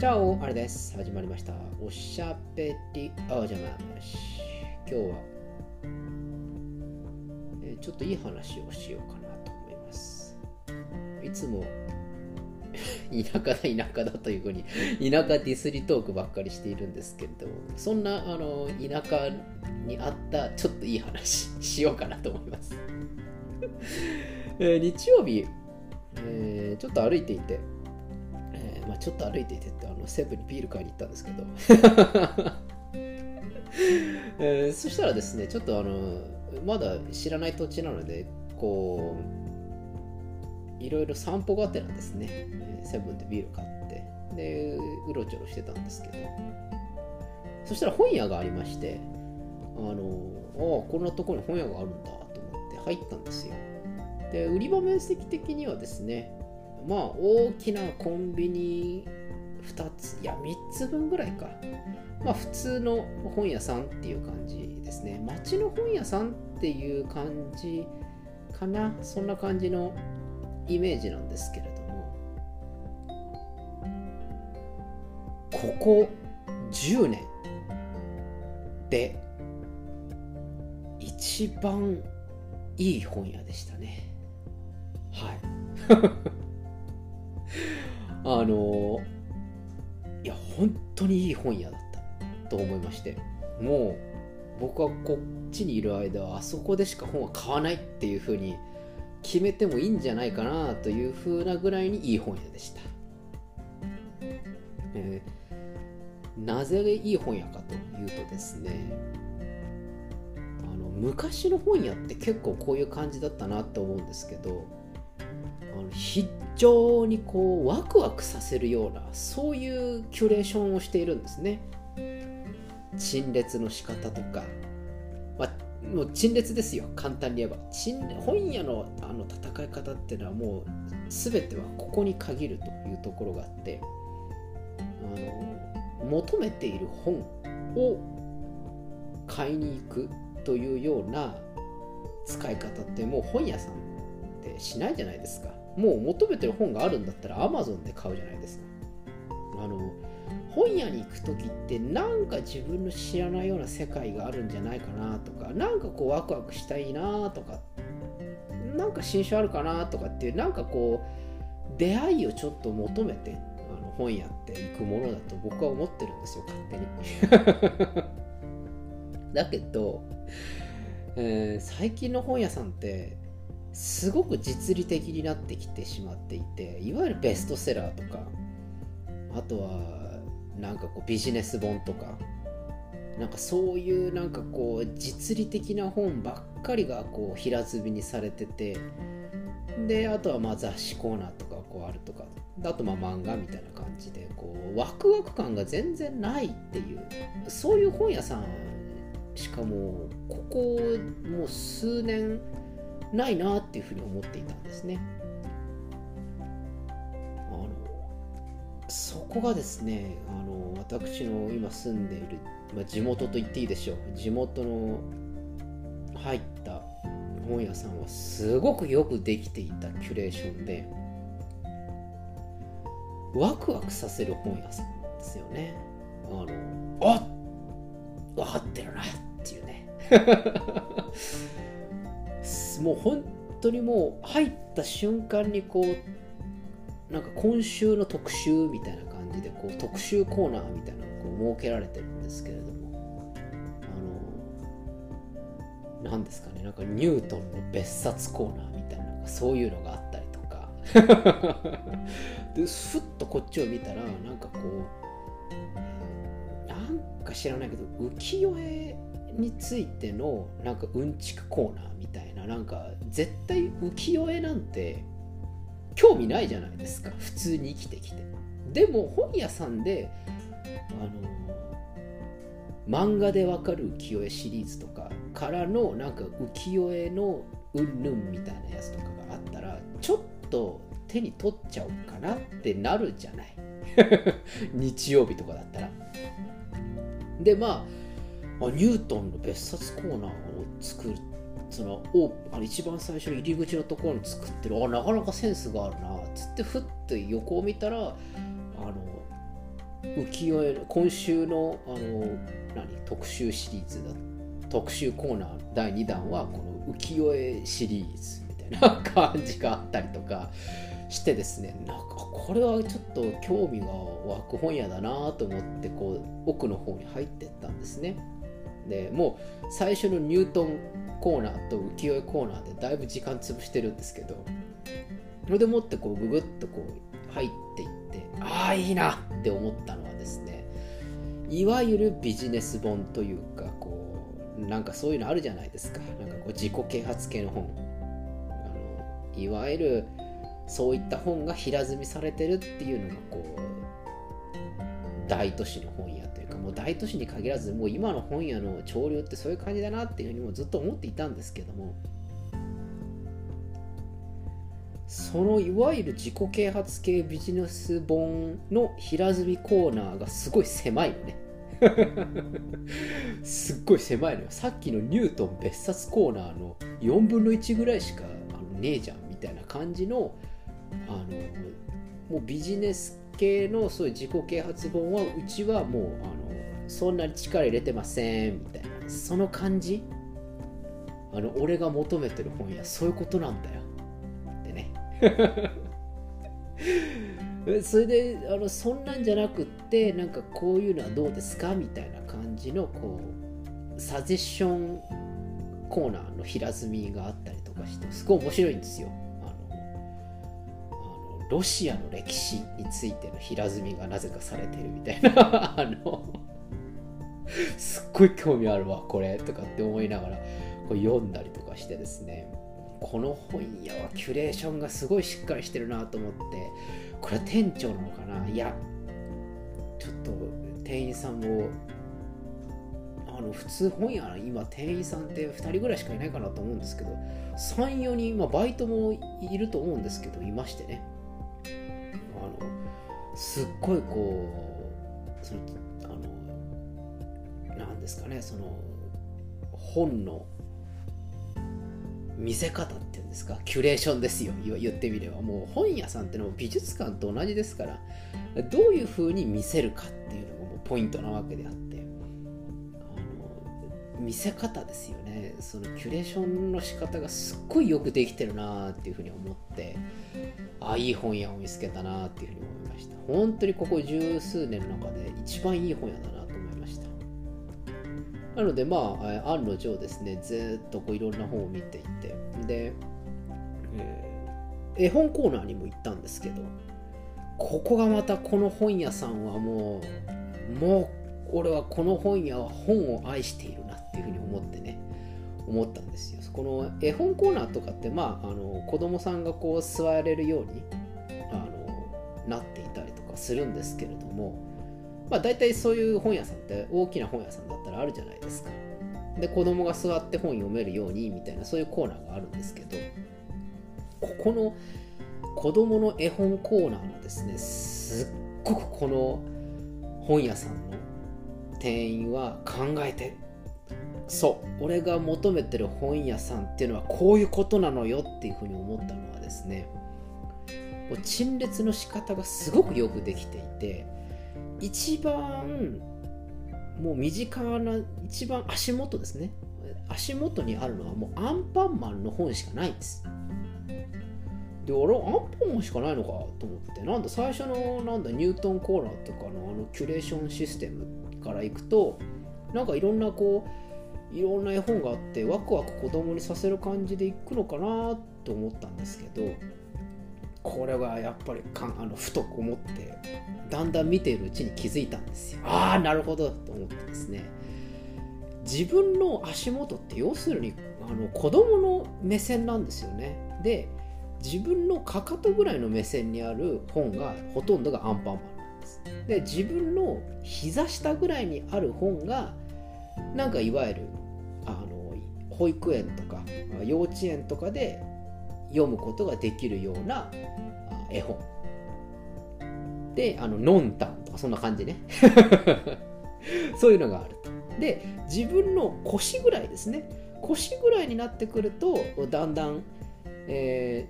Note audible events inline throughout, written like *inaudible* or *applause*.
じゃあ、あれです。始まりました。おしゃべりおじゃまし。今日は、えーちょっといい話をしようかなと思います。いつも、*laughs* 田舎だ田舎だというふうに、田舎ディスりトークばっかりしているんですけれども、そんなあの田舎にあったちょっといい話しようかなと思います。*laughs* えー日曜日、えーちょっと歩いていて、まあ、ちょっと歩いていてってあのセブンにビール買いに行ったんですけど、*laughs* えーそしたらですねちょっとあのまだ知らない土地なのでこういろいろ散歩がてらですねセブンでビール買ってでうろちょろしてたんですけど。そしたら本屋がありましてあのあこんなところに本屋があるんだと思って入ったんですよ。で売り場面積的にはですねまあ大きなコンビニ2ついや3つ分ぐらいか。まあ普通の本屋さんっていう感じですね。街の本屋さんっていう感じかな。そんな感じのイメージなんですけれども。ここ10年で一番いい本屋でしたね。はい。あのいや本当にいい本屋だったと思いまして。もう僕はこっちにいる間はあそこでしか本は買わないっていう風に決めてもいいんじゃないかなという風なぐらいにいい本屋でした、えーなぜいい本屋かというとですねあの昔の本屋って結構こういう感じだったなと思うんですけど非常にこうワクワクさせるようなそういうキュレーションをしているんですね。陳列の仕方とか、まあ、もう陳列ですよ。簡単に言えば。本屋のあの戦い方っていうのはもう全てはここに限るというところがあって。あの求めている本を買いに行くというような使い方ってもう本屋さんってしないじゃないですか。もう求めてる本があるんだったら Amazon で買うじゃないですか。あの本屋に行く時ってなんか自分の知らないような世界があるんじゃないかなとかなんかこうワクワクしたいなとかなんか新書あるかなとかっていうなんかこう出会いをちょっと求めてあの本屋って行くものだと僕は思ってるんですよ勝手に。*laughs* だけど、えー最近の本屋さんってすごく実利的になってきてしまっていていわゆるベストセラーとかあとはなんかこうビジネス本とかなんかそういうなんかこう実利的な本ばっかりがこう平積みにされててであとはまあ雑誌コーナーとかこうあるとかあとまあ漫画みたいな感じでこうワクワク感が全然ないっていうそういう本屋さんしかもここもう数年ないなっていうふうに思っていたんですね。あのそこがですねあの私の今住んでいる、まあ、地元と言っていいでしょう地元の入った本屋さんはすごくよくできていたキュレーションでワクワクさせる本屋さんですよね。あのあ分かってるなっていうねもう本当にもう入った瞬間にこうなんか今週の特集みたいな感じでこう特集コーナーみたいなのがこう設けられてるんですけれども。あの何ですかね。なんかニュートンの別冊コーナーみたいなそういうのがあったりとか。でふっとこっちを見たらなんかこうなんか知らないけど浮世絵についてのなんかうんちくコーナーみたいななんか絶対浮世絵なんて興味ないじゃないですか普通に生きてきて。でも本屋さんであの漫画でわかる浮世絵シリーズとかからのなんか浮世絵のうんぬんみたいなやつとかがあったらちょっと手に取っちゃおうかなってなるじゃない。*laughs* 日曜日とかだったら。でまあニュートンの別冊コーナーを作るそのおあの一番最初の入り口のところに作ってる。あなかなかセンスがあるな。つってふって横を見たらあの浮世絵今週のあの何特集シリーズだ。特集コーナー第2弾はこの浮世絵シリーズみたいな感じがあったりとかしてですね。なんかこれはちょっと興味が湧く本屋だなと思ってこう奥の方に入ってったんですね。でもう最初のニュートンコーナーと浮世絵コーナーでだいぶ時間潰してるんですけどそれでもってこうググッとこう入っていってああいいなって思ったのはですねいわゆるビジネス本というかこうなんかそういうのあるじゃないですか。なんかこう自己啓発系の本。あのいわゆるそういった本が平積みされてるっていうのがこう大都市の本屋もう大都市に限らずもう今の本屋の潮流ってそういう感じだなっていうふうにもずっと思っていたんですけどもそのいわゆる自己啓発系ビジネス本の平積みコーナーがすごい狭いのね。すっごい狭いのよ。さっきのニュートン別冊コーナーの4分の1ぐらいしかあのねえじゃんみたいな感じのあのもうビジネス系のそういう自己啓発本はうちはもうあのそんなに力入れてませんみたいな。その感じ？あの俺が求めてる本やそういうことなんだよ。ってね。*laughs* それであのそんなんじゃなくってなんかこういうのはどうですか？みたいな感じのこうサジェッションコーナーの平積みがあったりとかしてすごい面白いんですよ。ロシアの歴史についての平積みがなぜかされてるみたいな。*laughs* あのすっごい興味あるわこれとかって思いながらこう読んだりとかしてですね。この本屋はキュレーションがすごいしっかりしてるなと思ってこれは店長なのかな？いやちょっと店員さんもあの普通本屋今店員さんって2人ぐらいしかいないかなと思うんですけど34人、まあ、バイトもいると思うんですけどいましてね。あのすっごいこうそのなんですかねその本の見せ方っていうんですかキュレーションですよ言ってみれば。もう本屋さんってのも美術館と同じですからどういうふうに見せるかっていうのがもうポイントなわけであって。あの見せ方ですよね。そのキュレーションの仕方がすっごいよくできてるなっていうふうに思ってあいい本屋を見つけたなっていうふうに思いました。本当にここ十数年の中で一番いい本屋だななのでまあ案の定ですねずっとこういろんな本を見ていて。で、えー、絵本コーナーにも行ったんですけどここがまたこの本屋さんはもうもう俺はこの本屋は本を愛しているなっていうふうに思ってね思ったんですよ。この絵本コーナーとかってまああの子供さんがこう座れるようにあのなっていたりとかするんですけれどもまあ大体そういう本屋さんって大きな本屋さんだったらあるじゃないですか。で子供が座って本読めるようにみたいなそういうコーナーがあるんですけどここの子供の絵本コーナーのですねすっごくこの本屋さんの店員は考えてそう俺が求めてる本屋さんっていうのはこういうことなのよっていうふうに思ったのはですねもう陳列の仕方がすごくよくできていて一番もう身近な一番足元ですね。足元にあるのはもうアンパンマンの本しかないんです。で俺アンパンマンしかないのかと思ってなんだ最初のなんだニュートンコーナーとかのあのキュレーションシステムからいくとなんかいろんなこういろんな絵本があってワクワク子供にさせる感じでいくのかなと思ったんですけどこれはやっぱりかんあのふと思ってだんだん見ているうちに気づいたんですよ。ああなるほどと思ってですね。自分の足元って要するにあの子供の目線なんですよね。で自分のかかとぐらいの目線にある本がほとんどがアンパンマンなんです。で自分の膝下ぐらいにある本がなんかいわゆるあの保育園とか幼稚園とかで読むことができるような絵本。であのノンタンとかそんな感じね。*laughs* そういうのがあると。で自分の腰ぐらいですね。腰ぐらいになってくるとだんだん、え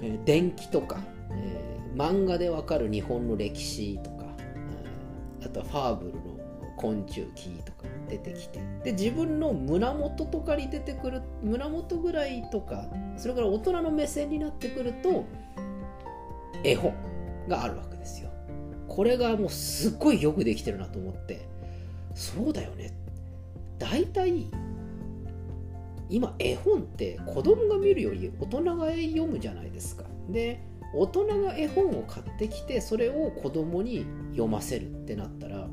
ー、電気とか、えー、漫画でわかる日本の歴史とかあとはファーブルの昆虫記とか出てきて。で自分の胸元とかに出てくる胸元ぐらいとかそれから大人の目線になってくると絵本があるわけですよ。これがもうすっごいよくできてるなと思って。そうだよね。大体今絵本って子供が見るより大人が読むじゃないですか。で大人が絵本を買ってきてそれを子供に読ませるってなったら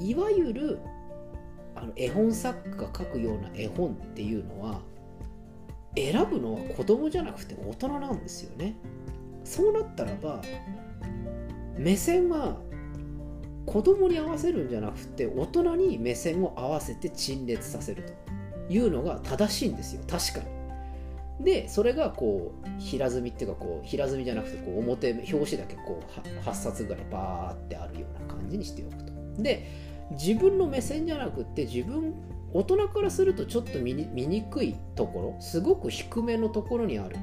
いわゆるあの絵本作家が書くような絵本っていうのは選ぶのは子供じゃなくて大人なんですよね。そうなったらば目線は子供に合わせるんじゃなくて大人に目線を合わせて陳列させるというのが正しいんですよ。確かに。でそれがこう平積みっていうかこう平積みじゃなくてこう表表紙だけこう8冊ぐらいバーってあるような感じにしておくと。で自分の目線じゃなくって自分大人からするとちょっと見にくいところすごく低めのところにある。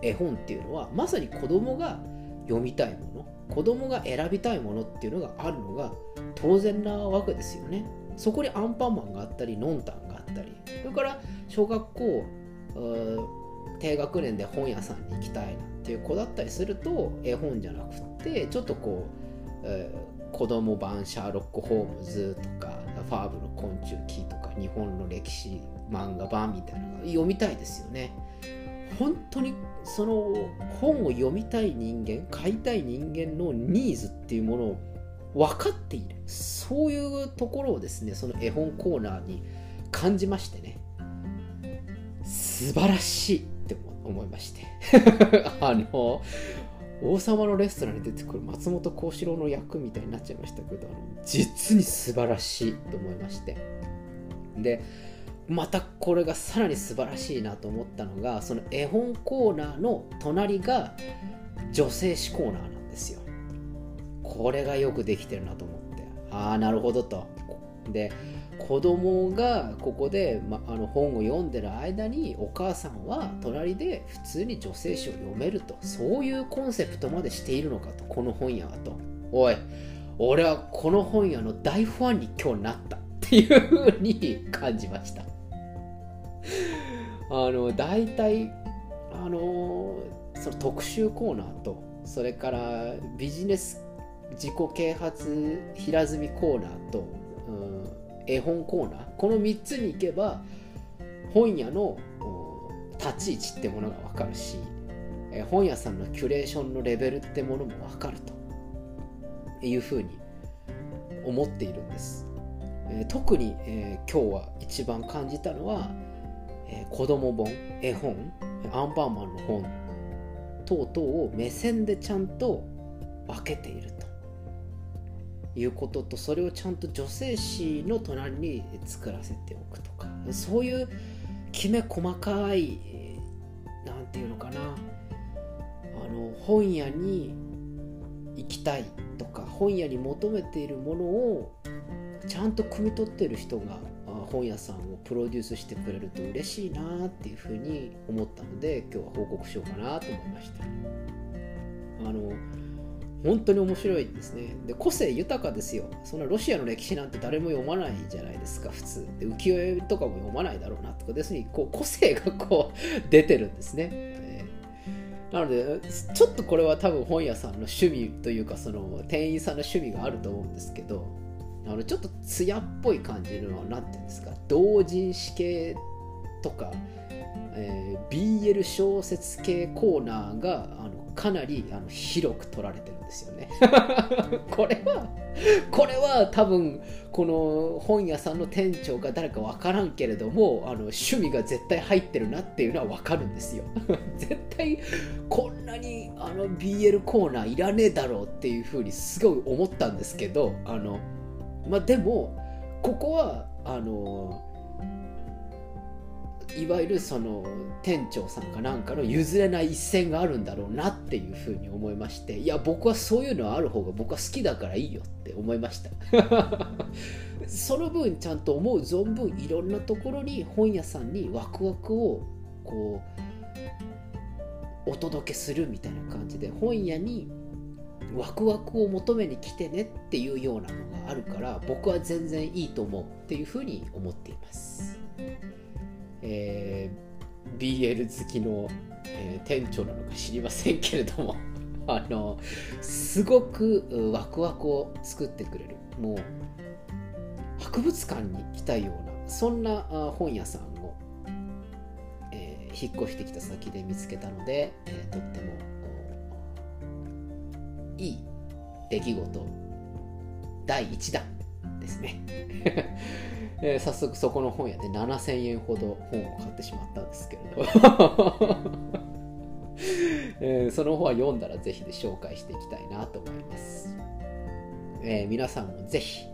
絵本っていうのはまさに子供が読みたいもの子供が選びたいものっていうのがあるのが当然なわけですよね。そこにアンパンマンがあったりノンタンがあったり。それから小学校低学年で本屋さんに行きたいなっていう子だったりすると絵本じゃなくってちょっとこう、え、子供版シャーロック・ホームズとかファーブル昆虫記とか日本の歴史漫画版みたいなのが読みたいですよね。本当にその本を読みたい人間買いたい人間のニーズっていうものを分かっている。そういうところをですねその絵本コーナーに感じましてね。素晴らしいって思いまして。*laughs* あの王様のレストランに出てくる松本幸四郎の役みたいになっちゃいましたけどあの実に素晴らしいと思いまして。でまたこれがさらに素晴らしいなと思ったのがその絵本コーナーの隣が女性誌コーナーなんですよ。これがよくできてるなと思って。ああなるほどと。で子供がここで、ま、あの本を読んでる間にお母さんは隣で普通に女性誌を読めると。そういうコンセプトまでしているのかとこの本屋はと。おい俺はこの本屋の大ファンに今日なった。っていうふうに感じました。あの大体あのその特集コーナーとそれからビジネス自己啓発平積みコーナーと、絵本コーナーこの3つに行けば本屋の立ち位置ってものが分かるし本屋さんのキュレーションのレベルってものも分かるというふうに思っているんです、え特に、えー、今日は一番感じたのは、えー、子供本絵本アンパンマンの本等々を目線でちゃんと分けていると。いうこととそれをちゃんと女性誌の隣に作らせておくとかそういうきめ細かい何て言うのかなあの本屋に行きたいとか本屋に求めているものをちゃんと汲み取ってる人が本屋さんをプロデュースしてくれると嬉しいなっていうふうに思ったので今日は報告しようかなと思いました。あの本当に面白いですね。で、個性豊かですよ。そんなロシアの歴史なんて誰も読まないじゃないですか、普通。で、浮世絵とかも読まないだろうなとか、ですにこう個性がこう *laughs* 出てるんですね。えー、なので、ちょっとこれは多分本屋さんの趣味というか、その店員さんの趣味があると思うんですけど、あのちょっと艶っぽい感じの、なんていうんですか、同人誌系とか、えー、BL 小説系コーナーがあのかなりあの広く取られてるんですよね。*laughs* これはこれは多分この本屋さんの店長が誰か分からんけれどもあの趣味が絶対入ってるなっていうのは分かるんですよ。*laughs* 絶対こんなにあの BL コーナーいらねえだろうっていうふうにすごい思ったんですけどあのまあでもここはあのいわゆるその店長さんかなんかの譲れない一線があるんだろうなっていうふうに思いましていや僕はそういうのはある方が僕は好きだからいいよって思いました。*laughs* その分ちゃんと思う存分いろんなところに本屋さんにワクワクをこうお届けするみたいな感じで本屋にワクワクを求めに来てねっていうようなのがあるから僕は全然いいと思うっていうふうに思っています、えー、BL 好きの、えー、店長なのか知りませんけれども *laughs* あのすごくワクワクを作ってくれるもう博物館に来たようなそんな本屋さんを、えー、引っ越してきた先で見つけたので、えー、とってもいい出来事第1弾ですね。えー、早速そこの本屋で7000円ほど本を買ってしまったんですけれど。*laughs* えー、その本は読んだらぜひで紹介していきたいなと思います、えー、皆さんもぜひ、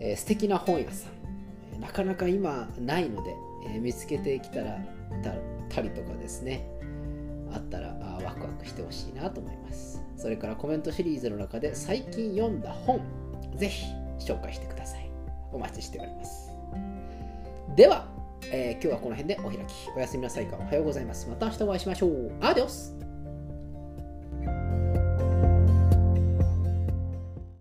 えー、素敵な本屋さんなかなか今ないので、えー、見つけてきたらたりとかですねあったらあワクワクしてほしいなと思います。それからコメントシリーズの中で最近読んだ本ぜひ紹介してください。お待ちしております。では、えー、今日はこの辺でお開き。おやすみなさいか。おはようございます。また明日お会いしましょう。アディオス。